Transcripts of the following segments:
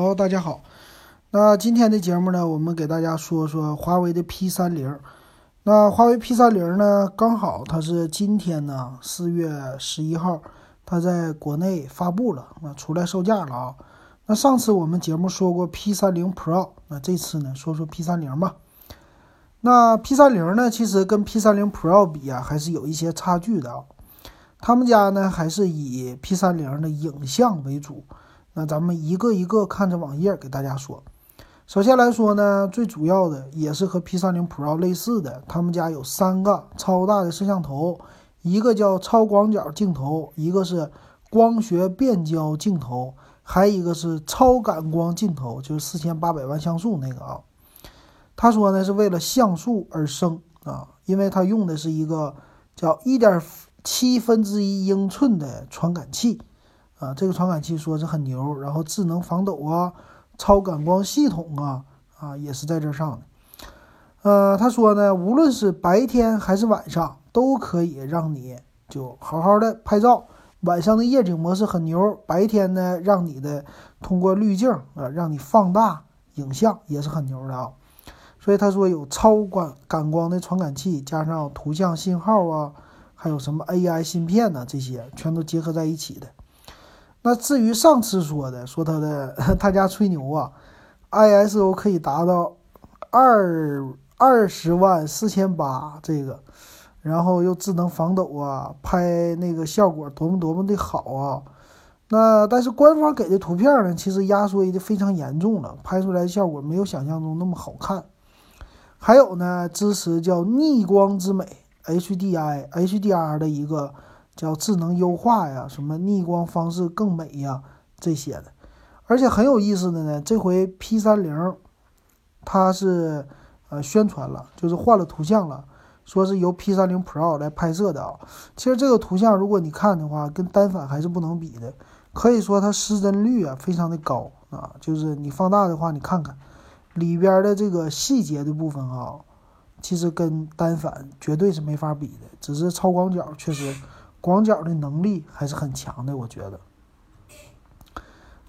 好，大家好。那今天的节目呢，我们给大家说说华为的 P 三零。那华为 P 三零呢，刚好它是今天呢，四月十一号，它在国内发布了，那出来售价了啊。那上次我们节目说过 P 三零 Pro，那这次呢，说说 P 三零吧。那 P 三零呢，其实跟 P 三零 Pro 比啊，还是有一些差距的啊。他们家呢，还是以 P 三零的影像为主。那咱们一个一个看着网页给大家说。首先来说呢，最主要的也是和 P30 Pro 类似的，他们家有三个超大的摄像头，一个叫超广角镜头，一个是光学变焦镜头，还一个是超感光镜头，就是四千八百万像素那个啊。他说呢，是为了像素而生啊，因为它用的是一个叫一点七分之一英寸的传感器。啊，这个传感器说是很牛，然后智能防抖啊，超感光系统啊，啊也是在这上的。呃，他说呢，无论是白天还是晚上，都可以让你就好好的拍照。晚上的夜景模式很牛，白天呢，让你的通过滤镜啊，让你放大影像也是很牛的啊。所以他说有超感感光的传感器，加上图像信号啊，还有什么 AI 芯片呢，这些全都结合在一起的。那至于上次说的，说他的他家吹牛啊，ISO 可以达到二二十万四千八这个，然后又智能防抖啊，拍那个效果多么多么的好啊。那但是官方给的图片呢，其实压缩的非常严重了，拍出来的效果没有想象中那么好看。还有呢，支持叫逆光之美 HDI HDR 的一个。叫智能优化呀，什么逆光方式更美呀，这些的，而且很有意思的呢。这回 P 三零，它是呃宣传了，就是换了图像了，说是由 P 三零 Pro 来拍摄的啊。其实这个图像如果你看的话，跟单反还是不能比的，可以说它失真率啊非常的高啊。就是你放大的话，你看看里边的这个细节的部分啊，其实跟单反绝对是没法比的，只是超广角确实。广角的能力还是很强的，我觉得。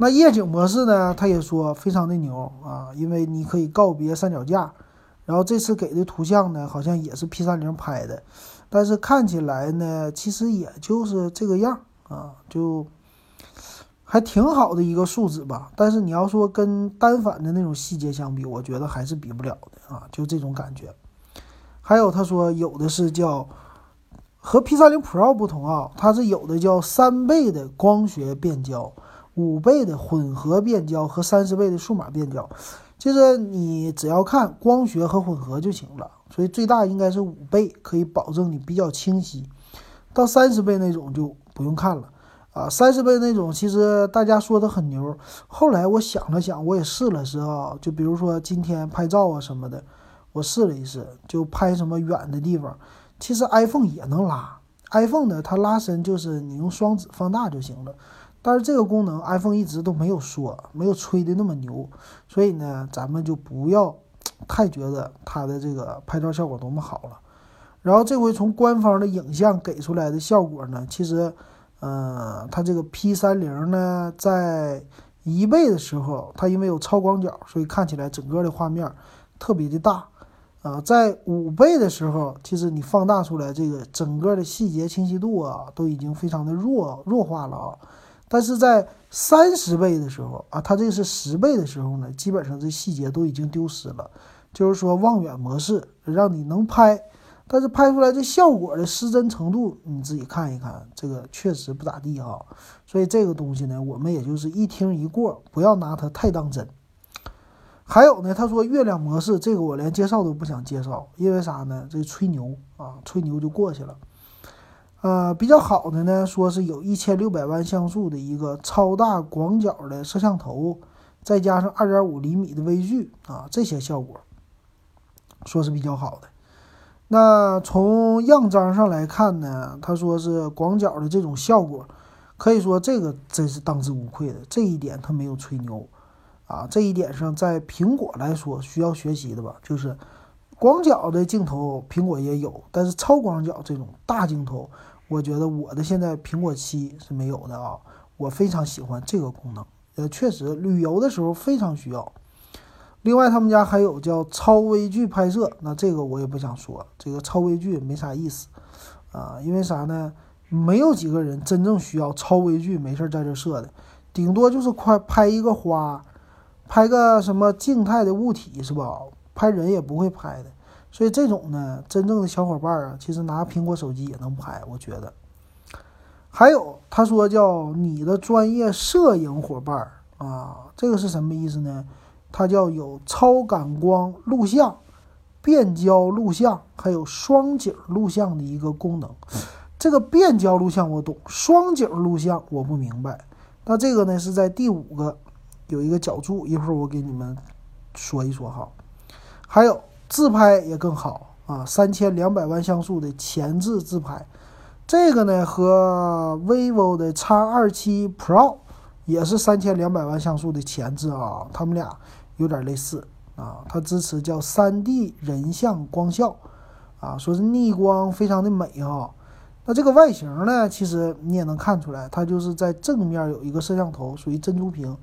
那夜景模式呢？他也说非常的牛啊，因为你可以告别三脚架。然后这次给的图像呢，好像也是 P 三零拍的，但是看起来呢，其实也就是这个样啊，就还挺好的一个数值吧。但是你要说跟单反的那种细节相比，我觉得还是比不了的啊，就这种感觉。还有他说有的是叫。和 P30 Pro 不同啊，它是有的叫三倍的光学变焦、五倍的混合变焦和三十倍的数码变焦。其实你只要看光学和混合就行了，所以最大应该是五倍，可以保证你比较清晰。到三十倍那种就不用看了啊，三十倍那种其实大家说的很牛。后来我想了想，我也试了试啊，就比如说今天拍照啊什么的，我试了一试，就拍什么远的地方。其实 iPhone 也能拉，iPhone 呢，它拉伸就是你用双指放大就行了。但是这个功能 iPhone 一直都没有说，没有吹的那么牛，所以呢，咱们就不要太觉得它的这个拍照效果多么好了。然后这回从官方的影像给出来的效果呢，其实，呃，它这个 P 三零呢，在一倍的时候，它因为有超广角，所以看起来整个的画面特别的大。啊，在五倍的时候，其实你放大出来，这个整个的细节清晰度啊，都已经非常的弱弱化了啊。但是在三十倍的时候啊，它这是十倍的时候呢，基本上这细节都已经丢失了。就是说望远模式让你能拍，但是拍出来这效果的失真程度，你自己看一看，这个确实不咋地哈。所以这个东西呢，我们也就是一听一过，不要拿它太当真。还有呢，他说月亮模式这个我连介绍都不想介绍，因为啥呢？这吹牛啊，吹牛就过去了。呃，比较好的呢，说是有一千六百万像素的一个超大广角的摄像头，再加上二点五厘米的微距啊，这些效果说是比较好的。那从样张上来看呢，他说是广角的这种效果，可以说这个真是当之无愧的，这一点他没有吹牛。啊，这一点上，在苹果来说需要学习的吧，就是广角的镜头，苹果也有，但是超广角这种大镜头，我觉得我的现在苹果七是没有的啊。我非常喜欢这个功能，呃，确实旅游的时候非常需要。另外，他们家还有叫超微距拍摄，那这个我也不想说，这个超微距没啥意思啊，因为啥呢？没有几个人真正需要超微距没事在这摄的，顶多就是快拍一个花，拍个什么静态的物体是吧？拍人也不会拍的，所以这种呢，真正的小伙伴啊，其实拿苹果手机也能拍，我觉得。还有他说叫你的专业摄影伙伴啊，这个是什么意思呢？它叫有超感光录像、变焦录像，还有双景录像的一个功能。这个变焦录像我懂，双景录像我不明白。那这个呢是在第五个有一个角注，一会儿我给你们说一说哈。还有自拍也更好啊，三千两百万像素的前置自拍，这个呢和 vivo 的 X 二七 Pro 也是三千两百万像素的前置啊，他们俩有点类似啊。它支持叫三 D 人像光效啊，说是逆光非常的美哈。那这个外形呢，其实你也能看出来，它就是在正面有一个摄像头，属于珍珠屏，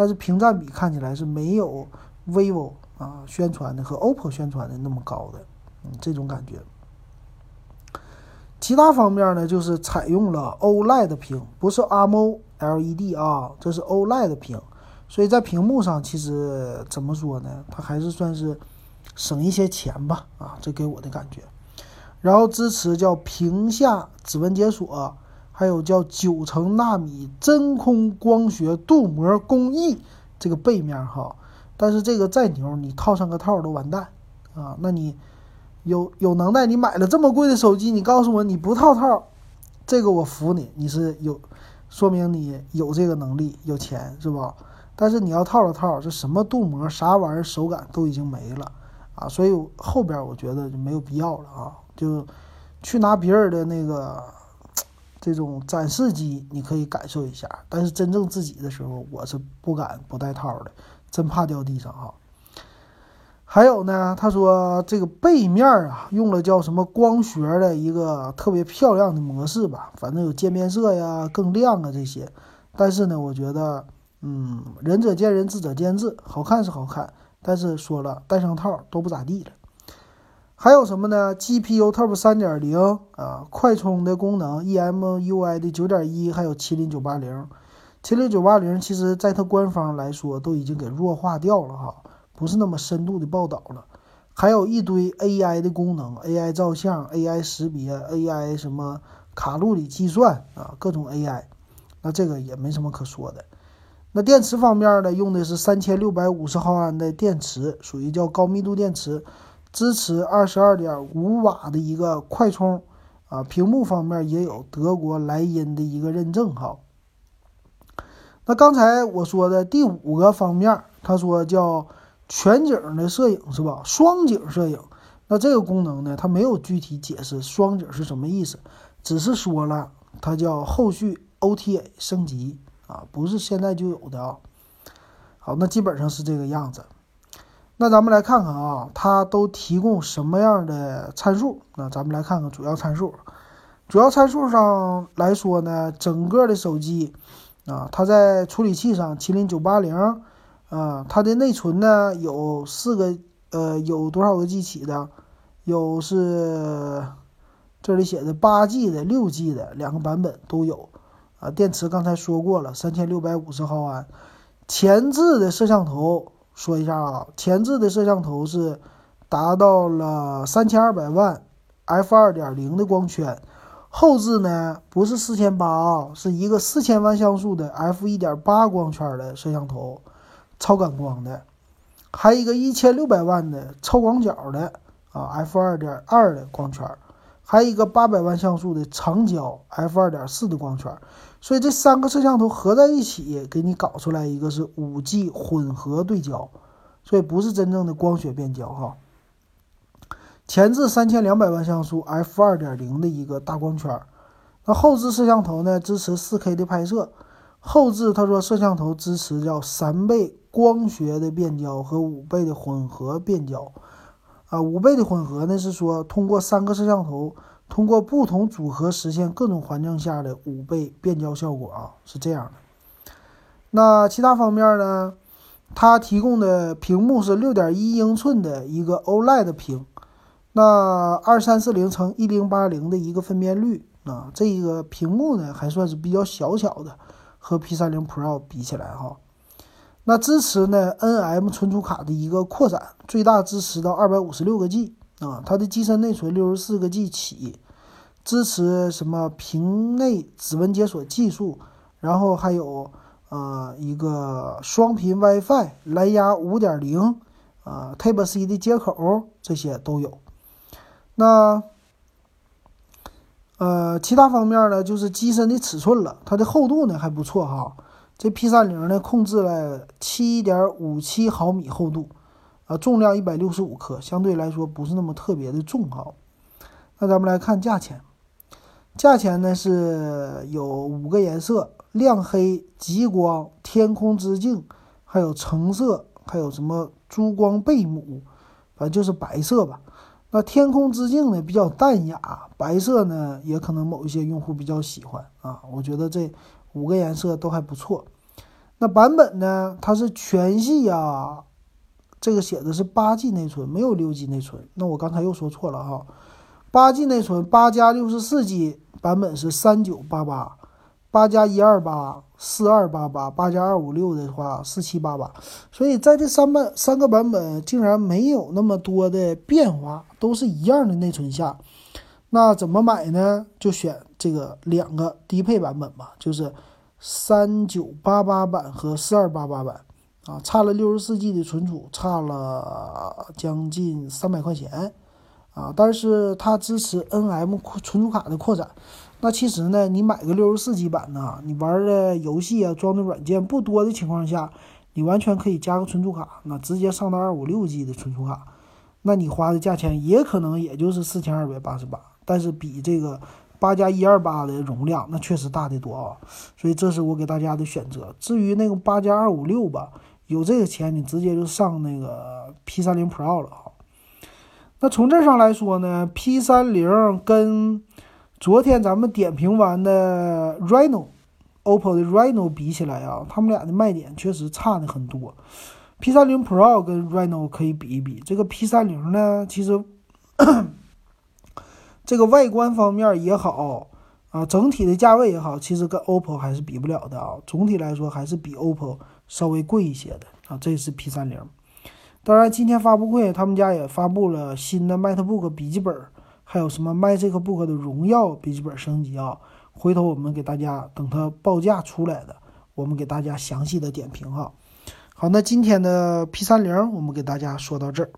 但是屏占比看起来是没有 vivo 啊宣传的和 OPPO 宣传的那么高的，嗯，这种感觉。其他方面呢，就是采用了 OLED 屏，不是 AMOLED 啊，这是 OLED 屏，所以在屏幕上其实怎么说呢，它还是算是省一些钱吧，啊，这给我的感觉。然后支持叫屏下指纹解锁，还有叫九层纳米真空光学镀膜工艺，这个背面哈。但是这个再牛，你套上个套都完蛋啊！那你有有能耐，你买了这么贵的手机，你告诉我你不套套，这个我服你，你是有，说明你有这个能力，有钱是吧？但是你要套了套，这什么镀膜啥玩意儿，手感都已经没了啊！所以后边我觉得就没有必要了啊。就去拿别人的那个这种展示机，你可以感受一下。但是真正自己的时候，我是不敢不带套的，真怕掉地上哈。还有呢，他说这个背面啊，用了叫什么光学的一个特别漂亮的模式吧，反正有渐变色呀、更亮啊这些。但是呢，我觉得，嗯，仁者见仁，智者见智，好看是好看，但是说了戴上套都不咋地了。还有什么呢？GPU Turbo 三点零啊，快充的功能，eMUI 的九点一，还有麒麟九八零。麒麟九八零其实在它官方来说都已经给弱化掉了哈，不是那么深度的报道了。还有一堆 AI 的功能，AI 照相，AI 识别，AI 什么卡路里计算啊，各种 AI。那这个也没什么可说的。那电池方面呢，用的是三千六百五十毫安的电池，属于叫高密度电池。支持二十二点五瓦的一个快充，啊，屏幕方面也有德国莱茵的一个认证哈。那刚才我说的第五个方面，他说叫全景的摄影是吧？双景摄影，那这个功能呢，它没有具体解释双景是什么意思，只是说了它叫后续 OTA 升级啊，不是现在就有的啊。好，那基本上是这个样子。那咱们来看看啊，它都提供什么样的参数？那咱们来看看主要参数。主要参数上来说呢，整个的手机啊，它在处理器上，麒麟九八零啊，它的内存呢有四个，呃，有多少个 G 起的？有是这里写的八 G 的、六 G 的两个版本都有啊。电池刚才说过了，三千六百五十毫安，前置的摄像头。说一下啊，前置的摄像头是达到了三千二百万 f 二点零的光圈，后置呢不是四千八啊，是一个四千万像素的 f 一点八光圈的摄像头，超感光的，还有一个一千六百万的超广角的啊 f 二点二的光圈，还有一个八百万像素的长焦 f 二点四的光圈。所以这三个摄像头合在一起，给你搞出来一个是五 G 混合对焦，所以不是真正的光学变焦哈。前置三千两百万像素 f 二点零的一个大光圈，那后置摄像头呢支持四 K 的拍摄，后置他说摄像头支持叫三倍光学的变焦和五倍的混合变焦，啊，五倍的混合呢是说通过三个摄像头。通过不同组合实现各种环境下的五倍变焦效果啊，是这样的。那其他方面呢？它提供的屏幕是六点一英寸的一个 OLED 屏，那二三四零乘一零八零的一个分辨率啊，这一个屏幕呢还算是比较小巧的，和 P 三零 Pro 比起来哈。那支持呢 NM 存储卡的一个扩展，最大支持到二百五十六个 G 啊，它的机身内存六十四个 G 起，支持什么屏内指纹解锁技术，然后还有。呃，一个双频 WiFi、蓝牙5.0，啊，Type C 的接口这些都有。那呃，其他方面呢，就是机身的尺寸了，它的厚度呢还不错哈。这 P30 呢控制了7.57毫米厚度，啊，重量165克，相对来说不是那么特别的重哈。那咱们来看价钱，价钱呢是有五个颜色。亮黑、极光、天空之镜，还有橙色，还有什么珠光贝母，反正就是白色吧。那天空之镜呢比较淡雅，白色呢也可能某一些用户比较喜欢啊。我觉得这五个颜色都还不错。那版本呢，它是全系呀，这个写的是八 G 内存，没有六 G 内存。那我刚才又说错了哈，八 G 内存，八加六十四 G 版本是三九八八。八加一二八四二八八，八加二五六的话四七八八，所以在这三版三个版本竟然没有那么多的变化，都是一样的内存下，那怎么买呢？就选这个两个低配版本吧，就是三九八八版和四二八八版啊，差了六十四 G 的存储，差了将近三百块钱啊，但是它支持 NM 存储卡的扩展。那其实呢，你买个六十四 G 版呢，你玩的游戏啊，装的软件不多的情况下，你完全可以加个存储卡，那直接上到二五六 G 的存储卡，那你花的价钱也可能也就是四千二百八十八，但是比这个八加一二八的容量那确实大得多啊，所以这是我给大家的选择。至于那个八加二五六吧，有这个钱你直接就上那个 P 三零 Pro 了啊。那从这上来说呢，P 三零跟昨天咱们点评完的 Reno，OPPO 的 Reno 比起来啊，他们俩的卖点确实差的很多。P30 Pro 跟 Reno 可以比一比，这个 P30 呢，其实这个外观方面也好啊，整体的价位也好，其实跟 OPPO 还是比不了的啊。总体来说还是比 OPPO 稍微贵一些的啊。这是 P30。当然，今天发布会他们家也发布了新的 MacBook 笔记本。还有什么 MagicBook 的荣耀笔记本升级啊？回头我们给大家等它报价出来的，我们给大家详细的点评哈。好，那今天的 P30 我们给大家说到这儿。